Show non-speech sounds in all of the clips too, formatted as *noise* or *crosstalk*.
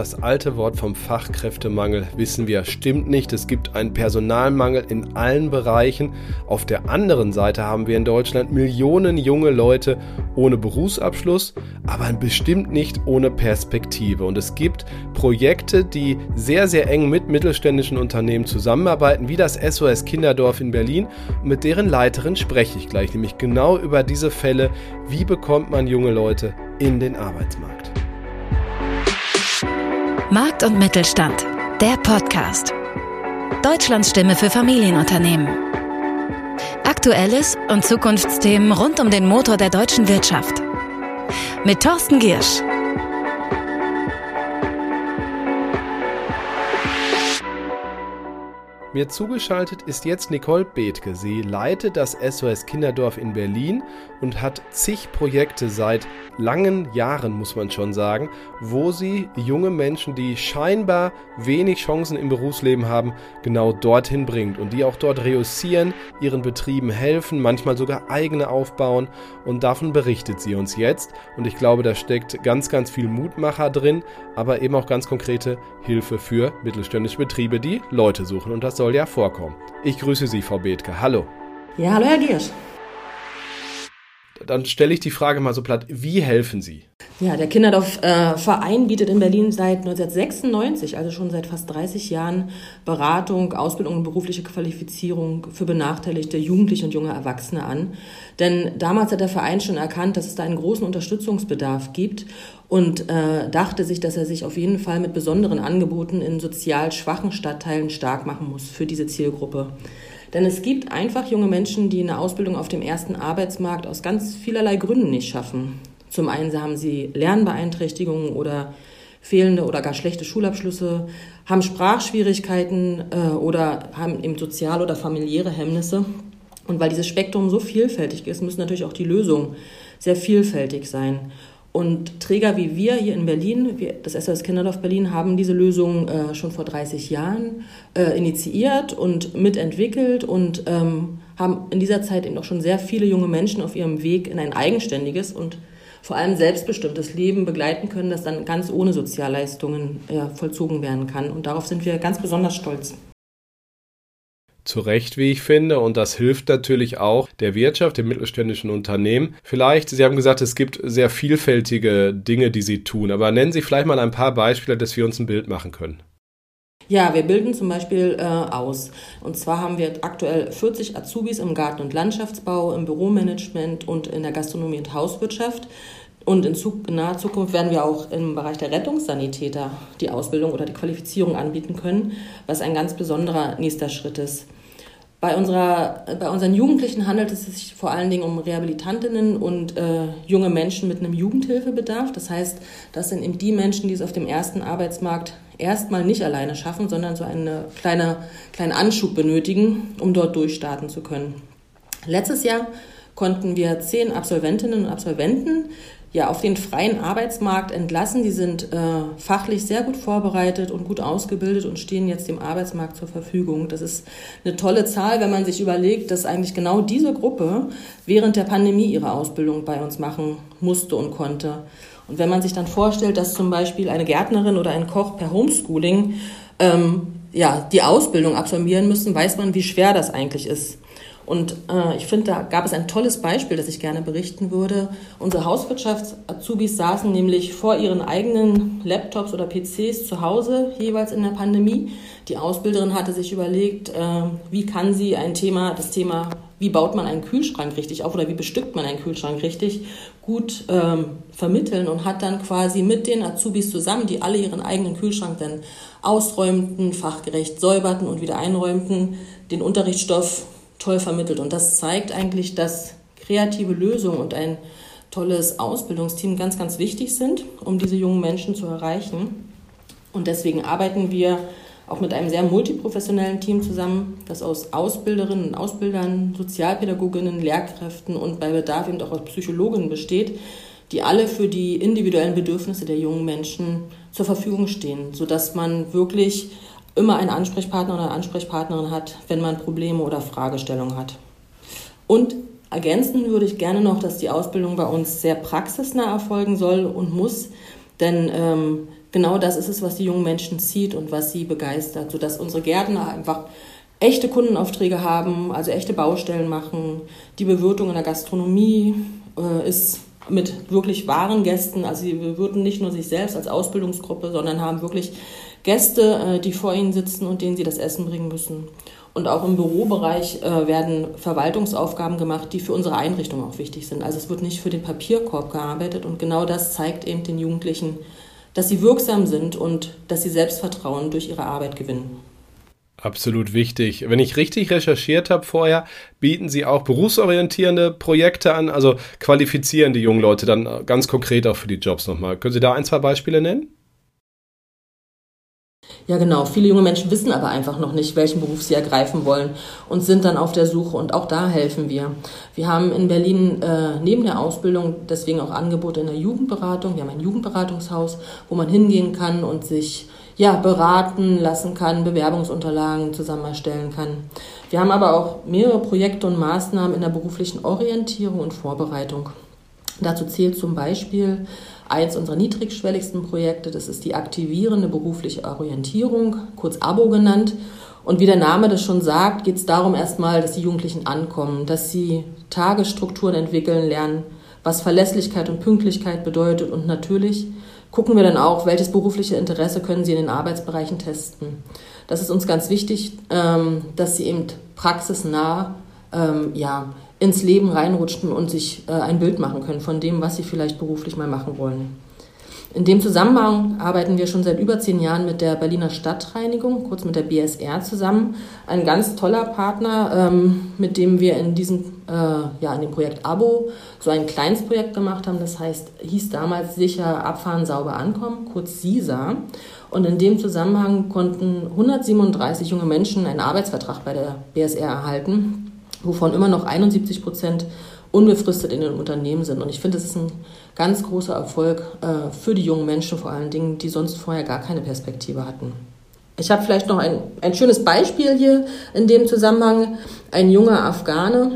das alte Wort vom Fachkräftemangel wissen wir, stimmt nicht. Es gibt einen Personalmangel in allen Bereichen. Auf der anderen Seite haben wir in Deutschland Millionen junge Leute ohne Berufsabschluss, aber bestimmt nicht ohne Perspektive. Und es gibt Projekte, die sehr, sehr eng mit mittelständischen Unternehmen zusammenarbeiten, wie das SOS Kinderdorf in Berlin. Und mit deren Leiterin spreche ich gleich, nämlich genau über diese Fälle. Wie bekommt man junge Leute in den Arbeitsmarkt? Markt und Mittelstand, der Podcast. Deutschlands Stimme für Familienunternehmen. Aktuelles und Zukunftsthemen rund um den Motor der deutschen Wirtschaft. Mit Thorsten Giersch. Mir zugeschaltet ist jetzt Nicole Bethke. Sie leitet das SOS Kinderdorf in Berlin und hat zig Projekte seit langen Jahren, muss man schon sagen, wo sie junge Menschen, die scheinbar wenig Chancen im Berufsleben haben, genau dorthin bringt und die auch dort reüssieren, ihren Betrieben helfen, manchmal sogar eigene aufbauen und davon berichtet sie uns jetzt. Und ich glaube, da steckt ganz, ganz viel Mutmacher drin, aber eben auch ganz konkrete Hilfe für mittelständische Betriebe, die Leute suchen und das soll ja vorkommen. Ich grüße Sie, Frau Bethke. Hallo. Ja, hallo, Herr Giersch. Dann stelle ich die Frage mal so platt, wie helfen Sie? Ja, der Kinderdorf-Verein äh, bietet in Berlin seit 1996, also schon seit fast 30 Jahren, Beratung, Ausbildung und berufliche Qualifizierung für benachteiligte Jugendliche und junge Erwachsene an. Denn damals hat der Verein schon erkannt, dass es da einen großen Unterstützungsbedarf gibt und äh, dachte sich, dass er sich auf jeden Fall mit besonderen Angeboten in sozial schwachen Stadtteilen stark machen muss für diese Zielgruppe. Denn es gibt einfach junge Menschen, die eine Ausbildung auf dem ersten Arbeitsmarkt aus ganz vielerlei Gründen nicht schaffen. Zum einen haben sie Lernbeeinträchtigungen oder fehlende oder gar schlechte Schulabschlüsse, haben Sprachschwierigkeiten äh, oder haben eben soziale oder familiäre Hemmnisse. Und weil dieses Spektrum so vielfältig ist, müssen natürlich auch die Lösungen sehr vielfältig sein. Und Träger wie wir hier in Berlin, wir, das SOS Kinderdorf Berlin, haben diese Lösung äh, schon vor 30 Jahren äh, initiiert und mitentwickelt und ähm, haben in dieser Zeit eben auch schon sehr viele junge Menschen auf ihrem Weg in ein eigenständiges und vor allem selbstbestimmtes Leben begleiten können, das dann ganz ohne Sozialleistungen äh, vollzogen werden kann. Und darauf sind wir ganz besonders stolz zu Recht, wie ich finde. Und das hilft natürlich auch der Wirtschaft, dem mittelständischen Unternehmen. Vielleicht, Sie haben gesagt, es gibt sehr vielfältige Dinge, die Sie tun. Aber nennen Sie vielleicht mal ein paar Beispiele, dass wir uns ein Bild machen können. Ja, wir bilden zum Beispiel äh, aus. Und zwar haben wir aktuell 40 Azubis im Garten- und Landschaftsbau, im Büromanagement und in der Gastronomie und Hauswirtschaft. Und in, in, naher Zukunft werden wir auch im Bereich der Rettungssanitäter die Ausbildung oder die Qualifizierung anbieten können, was ein ganz besonderer nächster Schritt ist. Bei, unserer, bei unseren Jugendlichen handelt es sich vor allen Dingen um Rehabilitantinnen und äh, junge Menschen mit einem Jugendhilfebedarf. Das heißt, das sind eben die Menschen, die es auf dem ersten Arbeitsmarkt erstmal nicht alleine schaffen, sondern so einen kleine, kleinen Anschub benötigen, um dort durchstarten zu können. Letztes Jahr konnten wir zehn Absolventinnen und Absolventen ja, auf den freien Arbeitsmarkt entlassen. Die sind äh, fachlich sehr gut vorbereitet und gut ausgebildet und stehen jetzt dem Arbeitsmarkt zur Verfügung. Das ist eine tolle Zahl, wenn man sich überlegt, dass eigentlich genau diese Gruppe während der Pandemie ihre Ausbildung bei uns machen musste und konnte. Und wenn man sich dann vorstellt, dass zum Beispiel eine Gärtnerin oder ein Koch per Homeschooling ähm, ja, die Ausbildung absolvieren müssen, weiß man, wie schwer das eigentlich ist. Und äh, ich finde, da gab es ein tolles Beispiel, das ich gerne berichten würde. Unsere Hauswirtschafts-Azubis saßen nämlich vor ihren eigenen Laptops oder PCs zu Hause, jeweils in der Pandemie. Die Ausbilderin hatte sich überlegt, äh, wie kann sie ein Thema, das Thema, wie baut man einen Kühlschrank richtig auf oder wie bestückt man einen Kühlschrank richtig, gut ähm, vermitteln und hat dann quasi mit den Azubis zusammen, die alle ihren eigenen Kühlschrank dann ausräumten, fachgerecht säuberten und wieder einräumten, den Unterrichtsstoff toll vermittelt. Und das zeigt eigentlich, dass kreative Lösungen und ein tolles Ausbildungsteam ganz, ganz wichtig sind, um diese jungen Menschen zu erreichen. Und deswegen arbeiten wir auch mit einem sehr multiprofessionellen Team zusammen, das aus Ausbilderinnen und Ausbildern, Sozialpädagoginnen, Lehrkräften und bei Bedarf eben auch aus Psychologinnen besteht, die alle für die individuellen Bedürfnisse der jungen Menschen zur Verfügung stehen, sodass man wirklich immer einen Ansprechpartner oder eine Ansprechpartnerin hat, wenn man Probleme oder Fragestellungen hat. Und ergänzen würde ich gerne noch, dass die Ausbildung bei uns sehr praxisnah erfolgen soll und muss, denn ähm, genau das ist es, was die jungen Menschen zieht und was sie begeistert, sodass unsere Gärtner einfach echte Kundenaufträge haben, also echte Baustellen machen. Die Bewirtung in der Gastronomie äh, ist mit wirklich wahren Gästen. Also sie bewirten nicht nur sich selbst als Ausbildungsgruppe, sondern haben wirklich Gäste, äh, die vor ihnen sitzen und denen sie das Essen bringen müssen. Und auch im Bürobereich äh, werden Verwaltungsaufgaben gemacht, die für unsere Einrichtung auch wichtig sind. Also es wird nicht für den Papierkorb gearbeitet und genau das zeigt eben den Jugendlichen, dass sie wirksam sind und dass sie Selbstvertrauen durch ihre Arbeit gewinnen. Absolut wichtig. Wenn ich richtig recherchiert habe vorher, bieten Sie auch berufsorientierende Projekte an, also qualifizieren die jungen Leute dann ganz konkret auch für die Jobs nochmal. Können Sie da ein, zwei Beispiele nennen? Ja, genau. Viele junge Menschen wissen aber einfach noch nicht, welchen Beruf sie ergreifen wollen und sind dann auf der Suche. Und auch da helfen wir. Wir haben in Berlin äh, neben der Ausbildung deswegen auch Angebote in der Jugendberatung. Wir haben ein Jugendberatungshaus, wo man hingehen kann und sich ja, beraten lassen kann, Bewerbungsunterlagen zusammen erstellen kann. Wir haben aber auch mehrere Projekte und Maßnahmen in der beruflichen Orientierung und Vorbereitung. Dazu zählt zum Beispiel eins unserer niedrigschwelligsten Projekte, das ist die aktivierende berufliche Orientierung, kurz ABO genannt. Und wie der Name das schon sagt, geht es darum erstmal, dass die Jugendlichen ankommen, dass sie Tagesstrukturen entwickeln lernen, was Verlässlichkeit und Pünktlichkeit bedeutet und natürlich gucken wir dann auch, welches berufliche Interesse können Sie in den Arbeitsbereichen testen. Das ist uns ganz wichtig, ähm, dass Sie eben praxisnah ähm, ja, ins Leben reinrutschen und sich äh, ein Bild machen können von dem, was Sie vielleicht beruflich mal machen wollen. In dem Zusammenhang arbeiten wir schon seit über zehn Jahren mit der Berliner Stadtreinigung, kurz mit der BSR zusammen. Ein ganz toller Partner, ähm, mit dem wir in diesem, äh, ja, in dem Projekt Abo so ein kleines Projekt gemacht haben. Das heißt, hieß damals sicher Abfahren, sauber ankommen, kurz SISA. Und in dem Zusammenhang konnten 137 junge Menschen einen Arbeitsvertrag bei der BSR erhalten, wovon immer noch 71 Prozent unbefristet in den Unternehmen sind. Und ich finde, das ist ein ganz großer Erfolg äh, für die jungen Menschen vor allen Dingen, die sonst vorher gar keine Perspektive hatten. Ich habe vielleicht noch ein, ein schönes Beispiel hier in dem Zusammenhang. Ein junger Afghane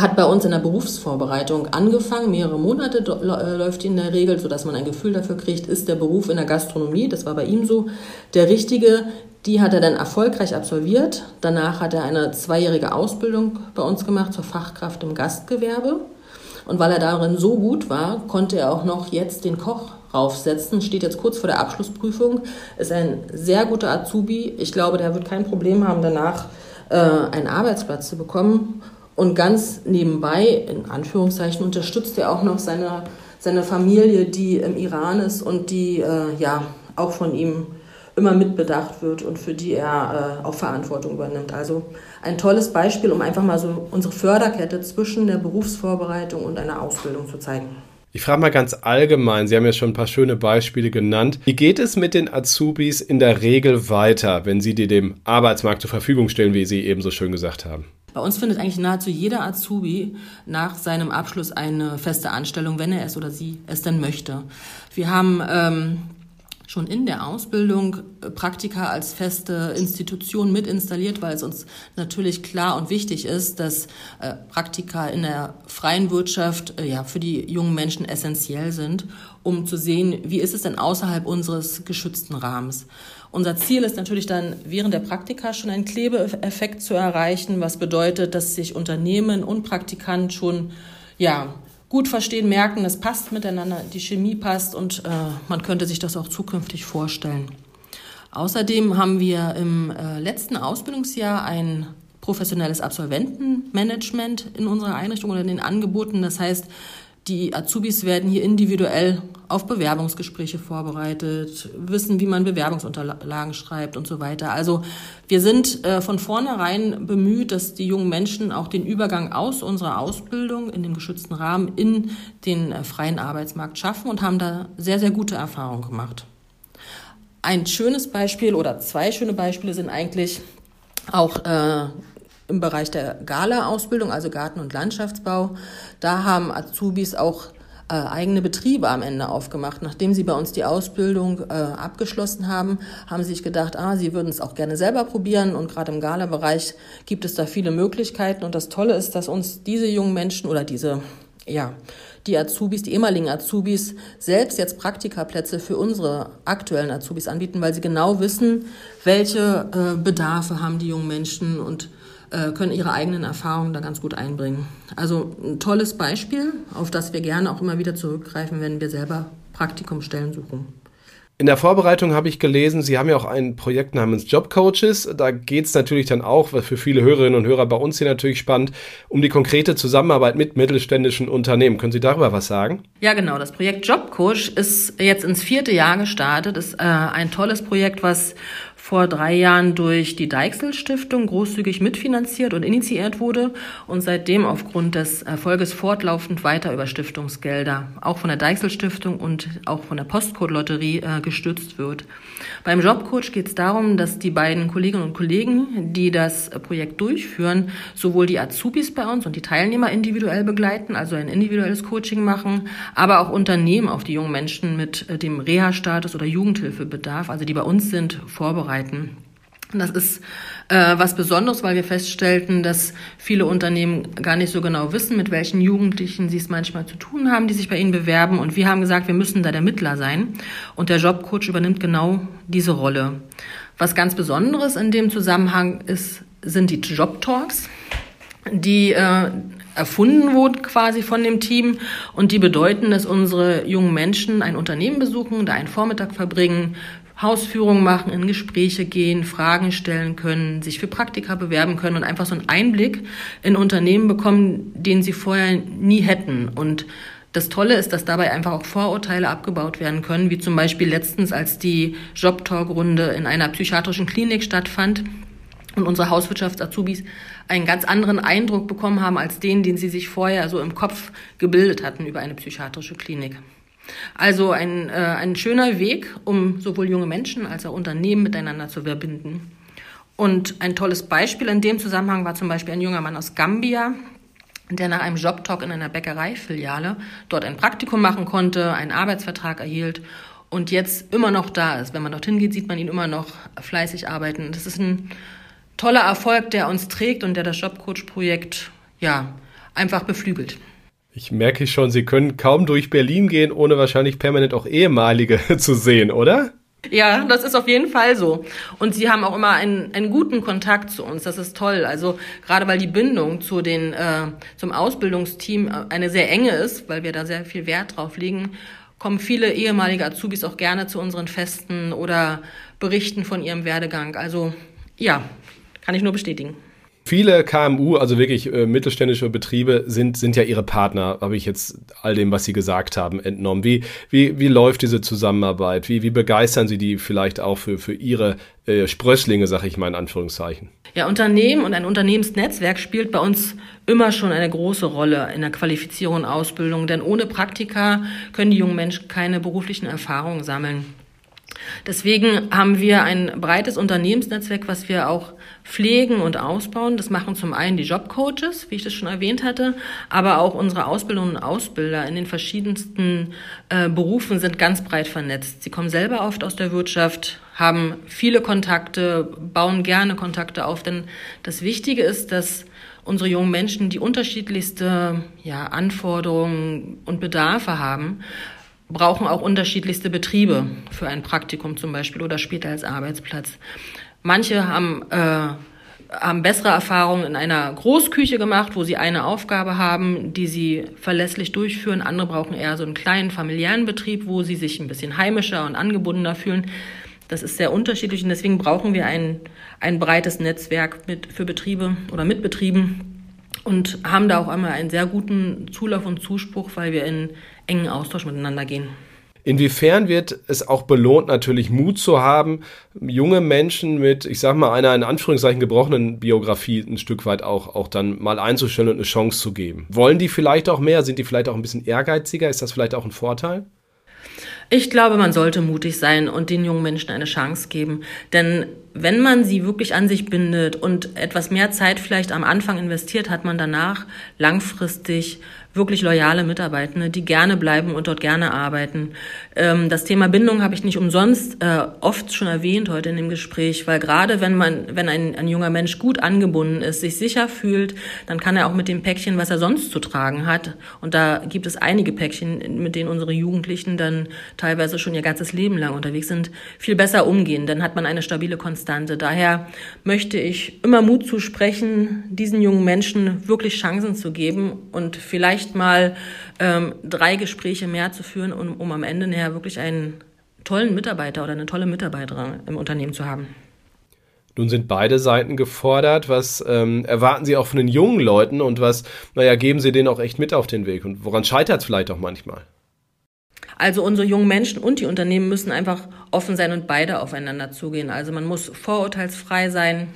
hat bei uns in der Berufsvorbereitung angefangen. Mehrere Monate äh, läuft in der Regel, sodass man ein Gefühl dafür kriegt, ist der Beruf in der Gastronomie, das war bei ihm so, der richtige. Die hat er dann erfolgreich absolviert. Danach hat er eine zweijährige Ausbildung bei uns gemacht zur Fachkraft im Gastgewerbe. Und weil er darin so gut war, konnte er auch noch jetzt den Koch raufsetzen. Steht jetzt kurz vor der Abschlussprüfung. Ist ein sehr guter Azubi. Ich glaube, der wird kein Problem haben, danach äh, einen Arbeitsplatz zu bekommen. Und ganz nebenbei, in Anführungszeichen, unterstützt er auch noch seine, seine Familie, die im Iran ist und die äh, ja auch von ihm immer mitbedacht wird und für die er äh, auch Verantwortung übernimmt. Also ein tolles Beispiel, um einfach mal so unsere Förderkette zwischen der Berufsvorbereitung und einer Ausbildung zu zeigen. Ich frage mal ganz allgemein, Sie haben ja schon ein paar schöne Beispiele genannt. Wie geht es mit den Azubis in der Regel weiter, wenn Sie die dem Arbeitsmarkt zur Verfügung stellen, wie Sie eben so schön gesagt haben? Bei uns findet eigentlich nahezu jeder Azubi nach seinem Abschluss eine feste Anstellung, wenn er es oder sie es denn möchte. Wir haben ähm, schon in der Ausbildung äh, Praktika als feste Institution mit installiert, weil es uns natürlich klar und wichtig ist, dass äh, Praktika in der freien Wirtschaft äh, ja für die jungen Menschen essentiell sind, um zu sehen, wie ist es denn außerhalb unseres geschützten Rahmens. Unser Ziel ist natürlich dann während der Praktika schon einen Klebeeffekt zu erreichen, was bedeutet, dass sich Unternehmen und Praktikant schon ja gut verstehen, merken, es passt miteinander, die Chemie passt und äh, man könnte sich das auch zukünftig vorstellen. Außerdem haben wir im äh, letzten Ausbildungsjahr ein professionelles Absolventenmanagement in unserer Einrichtung oder in den Angeboten. Das heißt, die Azubis werden hier individuell auf Bewerbungsgespräche vorbereitet, wissen, wie man Bewerbungsunterlagen schreibt und so weiter. Also wir sind äh, von vornherein bemüht, dass die jungen Menschen auch den Übergang aus unserer Ausbildung in dem geschützten Rahmen in den äh, freien Arbeitsmarkt schaffen und haben da sehr, sehr gute Erfahrungen gemacht. Ein schönes Beispiel oder zwei schöne Beispiele sind eigentlich auch äh, im Bereich der Gala-Ausbildung, also Garten- und Landschaftsbau. Da haben Azubis auch äh, eigene Betriebe am Ende aufgemacht. Nachdem sie bei uns die Ausbildung äh, abgeschlossen haben, haben sie sich gedacht, ah, sie würden es auch gerne selber probieren. Und gerade im Gala-Bereich gibt es da viele Möglichkeiten. Und das Tolle ist, dass uns diese jungen Menschen oder diese ja, die Azubis, die ehemaligen Azubis selbst jetzt Praktikaplätze für unsere aktuellen Azubis anbieten, weil sie genau wissen, welche äh, Bedarfe haben die jungen Menschen und äh, können ihre eigenen Erfahrungen da ganz gut einbringen. Also ein tolles Beispiel, auf das wir gerne auch immer wieder zurückgreifen, wenn wir selber Praktikumstellen suchen. In der Vorbereitung habe ich gelesen, Sie haben ja auch ein Projekt namens Jobcoaches. Da geht es natürlich dann auch, was für viele Hörerinnen und Hörer bei uns hier natürlich spannend, um die konkrete Zusammenarbeit mit mittelständischen Unternehmen. Können Sie darüber was sagen? Ja, genau. Das Projekt Jobcoach ist jetzt ins vierte Jahr gestartet. Ist äh, ein tolles Projekt, was vor drei Jahren durch die Deichsel Stiftung großzügig mitfinanziert und initiiert wurde und seitdem aufgrund des Erfolges fortlaufend weiter über Stiftungsgelder, auch von der Deichsel Stiftung und auch von der Postcode Lotterie äh, gestützt wird. Beim Jobcoach geht es darum, dass die beiden Kolleginnen und Kollegen, die das Projekt durchführen, sowohl die Azubis bei uns und die Teilnehmer individuell begleiten, also ein individuelles Coaching machen, aber auch Unternehmen auf die jungen Menschen mit äh, dem Reha-Status oder Jugendhilfebedarf, also die bei uns sind, vorbereiten arbeiten. Das ist äh, was Besonderes, weil wir feststellten, dass viele Unternehmen gar nicht so genau wissen, mit welchen Jugendlichen sie es manchmal zu tun haben, die sich bei ihnen bewerben. Und wir haben gesagt, wir müssen da der Mittler sein. Und der Jobcoach übernimmt genau diese Rolle. Was ganz Besonderes in dem Zusammenhang ist, sind die Jobtalks, die äh, erfunden wurden quasi von dem Team und die bedeuten, dass unsere jungen Menschen ein Unternehmen besuchen, da einen Vormittag verbringen, Hausführungen machen, in Gespräche gehen, Fragen stellen können, sich für Praktika bewerben können und einfach so einen Einblick in Unternehmen bekommen, den sie vorher nie hätten. Und das Tolle ist, dass dabei einfach auch Vorurteile abgebaut werden können, wie zum Beispiel letztens, als die Jobtalk-Runde in einer psychiatrischen Klinik stattfand und unsere Hauswirtschafts-Azubis einen ganz anderen Eindruck bekommen haben als den, den sie sich vorher so im Kopf gebildet hatten über eine psychiatrische Klinik. Also ein, äh, ein schöner Weg, um sowohl junge Menschen als auch Unternehmen miteinander zu verbinden. Und ein tolles Beispiel in dem Zusammenhang war zum Beispiel ein junger Mann aus Gambia, der nach einem Jobtalk in einer Bäckereifiliale dort ein Praktikum machen konnte, einen Arbeitsvertrag erhielt und jetzt immer noch da ist. Wenn man dorthin geht, sieht man ihn immer noch fleißig arbeiten. Das ist ein toller Erfolg, der uns trägt und der das Jobcoach-Projekt ja einfach beflügelt. Ich merke schon, Sie können kaum durch Berlin gehen, ohne wahrscheinlich permanent auch ehemalige *laughs* zu sehen, oder? Ja, das ist auf jeden Fall so. Und sie haben auch immer einen, einen guten Kontakt zu uns. Das ist toll. Also gerade weil die Bindung zu den äh, zum Ausbildungsteam äh, eine sehr enge ist, weil wir da sehr viel Wert drauf legen, kommen viele ehemalige Azubis auch gerne zu unseren Festen oder berichten von ihrem Werdegang. Also ja, kann ich nur bestätigen. Viele KMU, also wirklich äh, mittelständische Betriebe, sind, sind ja ihre Partner, habe ich jetzt all dem, was Sie gesagt haben, entnommen. Wie, wie, wie läuft diese Zusammenarbeit? Wie, wie begeistern Sie die vielleicht auch für, für Ihre äh, Sprösslinge, sage ich mal in Anführungszeichen? Ja, Unternehmen und ein Unternehmensnetzwerk spielt bei uns immer schon eine große Rolle in der Qualifizierung und Ausbildung, denn ohne Praktika können die jungen Menschen keine beruflichen Erfahrungen sammeln. Deswegen haben wir ein breites Unternehmensnetzwerk, was wir auch pflegen und ausbauen. Das machen zum einen die Jobcoaches, wie ich das schon erwähnt hatte, aber auch unsere Ausbilderinnen und Ausbilder in den verschiedensten äh, Berufen sind ganz breit vernetzt. Sie kommen selber oft aus der Wirtschaft, haben viele Kontakte, bauen gerne Kontakte auf, denn das Wichtige ist, dass unsere jungen Menschen die unterschiedlichste ja, Anforderungen und Bedarfe haben brauchen auch unterschiedlichste Betriebe für ein Praktikum zum Beispiel oder später als Arbeitsplatz. Manche haben, äh, haben bessere Erfahrungen in einer Großküche gemacht, wo sie eine Aufgabe haben, die sie verlässlich durchführen. Andere brauchen eher so einen kleinen familiären Betrieb, wo sie sich ein bisschen heimischer und angebundener fühlen. Das ist sehr unterschiedlich und deswegen brauchen wir ein, ein breites Netzwerk mit, für Betriebe oder mit Betrieben, und haben da auch einmal einen sehr guten Zulauf und Zuspruch, weil wir in engen Austausch miteinander gehen. Inwiefern wird es auch belohnt, natürlich Mut zu haben, junge Menschen mit, ich sag mal, einer in Anführungszeichen gebrochenen Biografie ein Stück weit auch, auch dann mal einzustellen und eine Chance zu geben? Wollen die vielleicht auch mehr? Sind die vielleicht auch ein bisschen ehrgeiziger? Ist das vielleicht auch ein Vorteil? Ich glaube, man sollte mutig sein und den jungen Menschen eine Chance geben. Denn wenn man sie wirklich an sich bindet und etwas mehr Zeit vielleicht am Anfang investiert, hat man danach langfristig wirklich loyale Mitarbeitende, die gerne bleiben und dort gerne arbeiten. Ähm, das Thema Bindung habe ich nicht umsonst äh, oft schon erwähnt heute in dem Gespräch, weil gerade wenn man, wenn ein, ein junger Mensch gut angebunden ist, sich sicher fühlt, dann kann er auch mit dem Päckchen, was er sonst zu tragen hat, und da gibt es einige Päckchen, mit denen unsere Jugendlichen dann teilweise schon ihr ganzes Leben lang unterwegs sind, viel besser umgehen. Dann hat man eine stabile Konstante. Daher möchte ich immer Mut zusprechen, diesen jungen Menschen wirklich Chancen zu geben und vielleicht mal ähm, drei Gespräche mehr zu führen, um, um am Ende nachher wirklich einen tollen Mitarbeiter oder eine tolle Mitarbeiterin im Unternehmen zu haben. Nun sind beide Seiten gefordert. Was ähm, erwarten Sie auch von den jungen Leuten und was, naja, geben Sie denen auch echt mit auf den Weg? Und woran scheitert es vielleicht auch manchmal? Also unsere jungen Menschen und die Unternehmen müssen einfach offen sein und beide aufeinander zugehen. Also man muss vorurteilsfrei sein,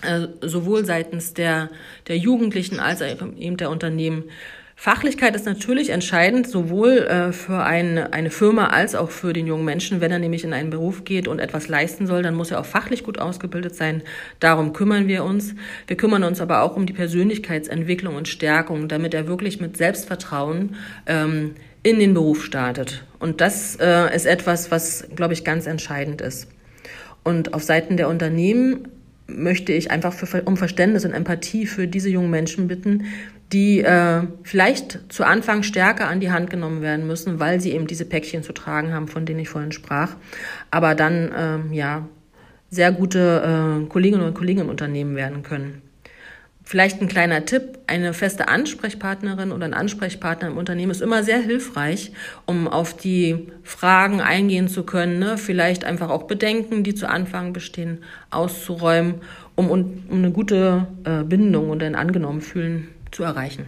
äh, sowohl seitens der, der Jugendlichen als auch eben der Unternehmen. Fachlichkeit ist natürlich entscheidend, sowohl äh, für eine, eine Firma als auch für den jungen Menschen. Wenn er nämlich in einen Beruf geht und etwas leisten soll, dann muss er auch fachlich gut ausgebildet sein. Darum kümmern wir uns. Wir kümmern uns aber auch um die Persönlichkeitsentwicklung und Stärkung, damit er wirklich mit Selbstvertrauen ähm, in den Beruf startet. Und das äh, ist etwas, was, glaube ich, ganz entscheidend ist. Und auf Seiten der Unternehmen möchte ich einfach für, um Verständnis und Empathie für diese jungen Menschen bitten, die äh, vielleicht zu Anfang stärker an die Hand genommen werden müssen, weil sie eben diese Päckchen zu tragen haben, von denen ich vorhin sprach, aber dann äh, ja sehr gute äh, Kolleginnen und Kollegen im Unternehmen werden können. Vielleicht ein kleiner Tipp, eine feste Ansprechpartnerin oder ein Ansprechpartner im Unternehmen ist immer sehr hilfreich, um auf die Fragen eingehen zu können, ne? vielleicht einfach auch Bedenken, die zu Anfang bestehen, auszuräumen, um, um eine gute äh, Bindung und ein angenommen fühlen zu erreichen.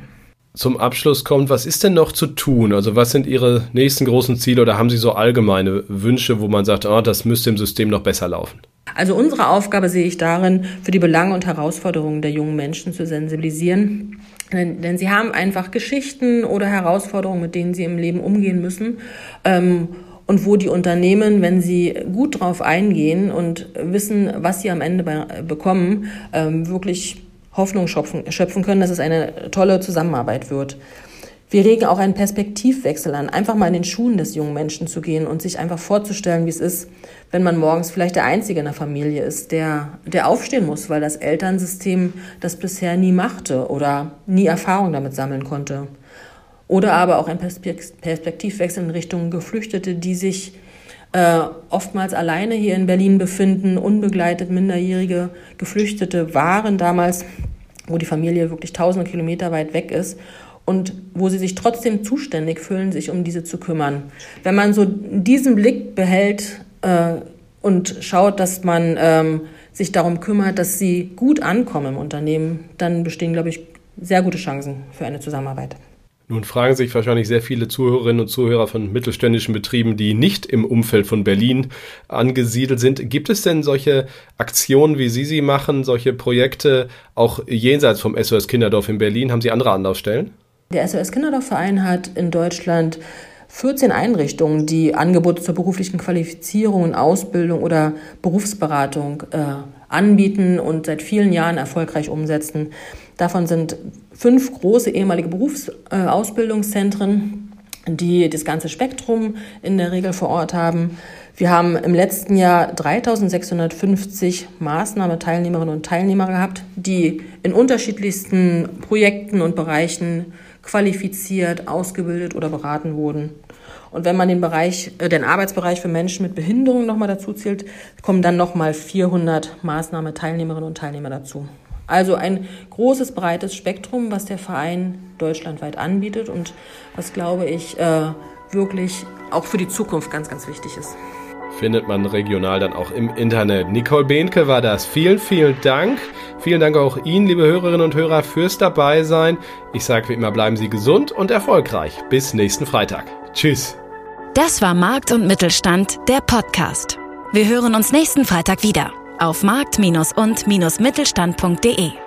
Zum Abschluss kommt, was ist denn noch zu tun? Also was sind Ihre nächsten großen Ziele oder haben Sie so allgemeine Wünsche, wo man sagt, oh, das müsste im System noch besser laufen? Also unsere Aufgabe sehe ich darin, für die Belange und Herausforderungen der jungen Menschen zu sensibilisieren. Denn, denn sie haben einfach Geschichten oder Herausforderungen, mit denen sie im Leben umgehen müssen. Ähm, und wo die Unternehmen, wenn sie gut drauf eingehen und wissen, was sie am Ende be bekommen, ähm, wirklich Hoffnung schöpfen, schöpfen können, dass es eine tolle Zusammenarbeit wird. Wir regen auch einen Perspektivwechsel an, einfach mal in den Schuhen des jungen Menschen zu gehen und sich einfach vorzustellen, wie es ist, wenn man morgens vielleicht der Einzige in der Familie ist, der, der aufstehen muss, weil das Elternsystem das bisher nie machte oder nie Erfahrung damit sammeln konnte. Oder aber auch ein Perspektivwechsel in Richtung Geflüchtete, die sich äh, oftmals alleine hier in Berlin befinden, unbegleitet minderjährige Geflüchtete waren damals, wo die Familie wirklich tausende Kilometer weit weg ist und wo sie sich trotzdem zuständig fühlen, sich um diese zu kümmern. Wenn man so diesen Blick behält äh, und schaut, dass man ähm, sich darum kümmert, dass sie gut ankommen im Unternehmen, dann bestehen, glaube ich, sehr gute Chancen für eine Zusammenarbeit. Nun fragen sich wahrscheinlich sehr viele Zuhörerinnen und Zuhörer von mittelständischen Betrieben, die nicht im Umfeld von Berlin angesiedelt sind. Gibt es denn solche Aktionen, wie Sie sie machen, solche Projekte auch jenseits vom SOS Kinderdorf in Berlin? Haben Sie andere Anlaufstellen? Der SOS Kinderdorf-Verein hat in Deutschland 14 Einrichtungen, die Angebote zur beruflichen Qualifizierung Ausbildung oder Berufsberatung äh, anbieten und seit vielen Jahren erfolgreich umsetzen. Davon sind fünf große ehemalige Berufsausbildungszentren, die das ganze Spektrum in der Regel vor Ort haben. Wir haben im letzten Jahr 3650 Maßnahmeteilnehmerinnen und Teilnehmer gehabt, die in unterschiedlichsten Projekten und Bereichen qualifiziert, ausgebildet oder beraten wurden. Und wenn man den Bereich, äh, den Arbeitsbereich für Menschen mit Behinderung nochmal dazu zählt, kommen dann nochmal 400 Maßnahmeteilnehmerinnen und Teilnehmer dazu. Also ein großes, breites Spektrum, was der Verein deutschlandweit anbietet und was, glaube ich, äh, wirklich auch für die Zukunft ganz, ganz wichtig ist. Findet man regional dann auch im Internet. Nicole Behnke war das. Vielen, vielen Dank. Vielen Dank auch Ihnen, liebe Hörerinnen und Hörer, fürs Dabeisein. Ich sage wie immer, bleiben Sie gesund und erfolgreich. Bis nächsten Freitag. Tschüss. Das war Markt und Mittelstand, der Podcast. Wir hören uns nächsten Freitag wieder auf markt- und-mittelstand.de.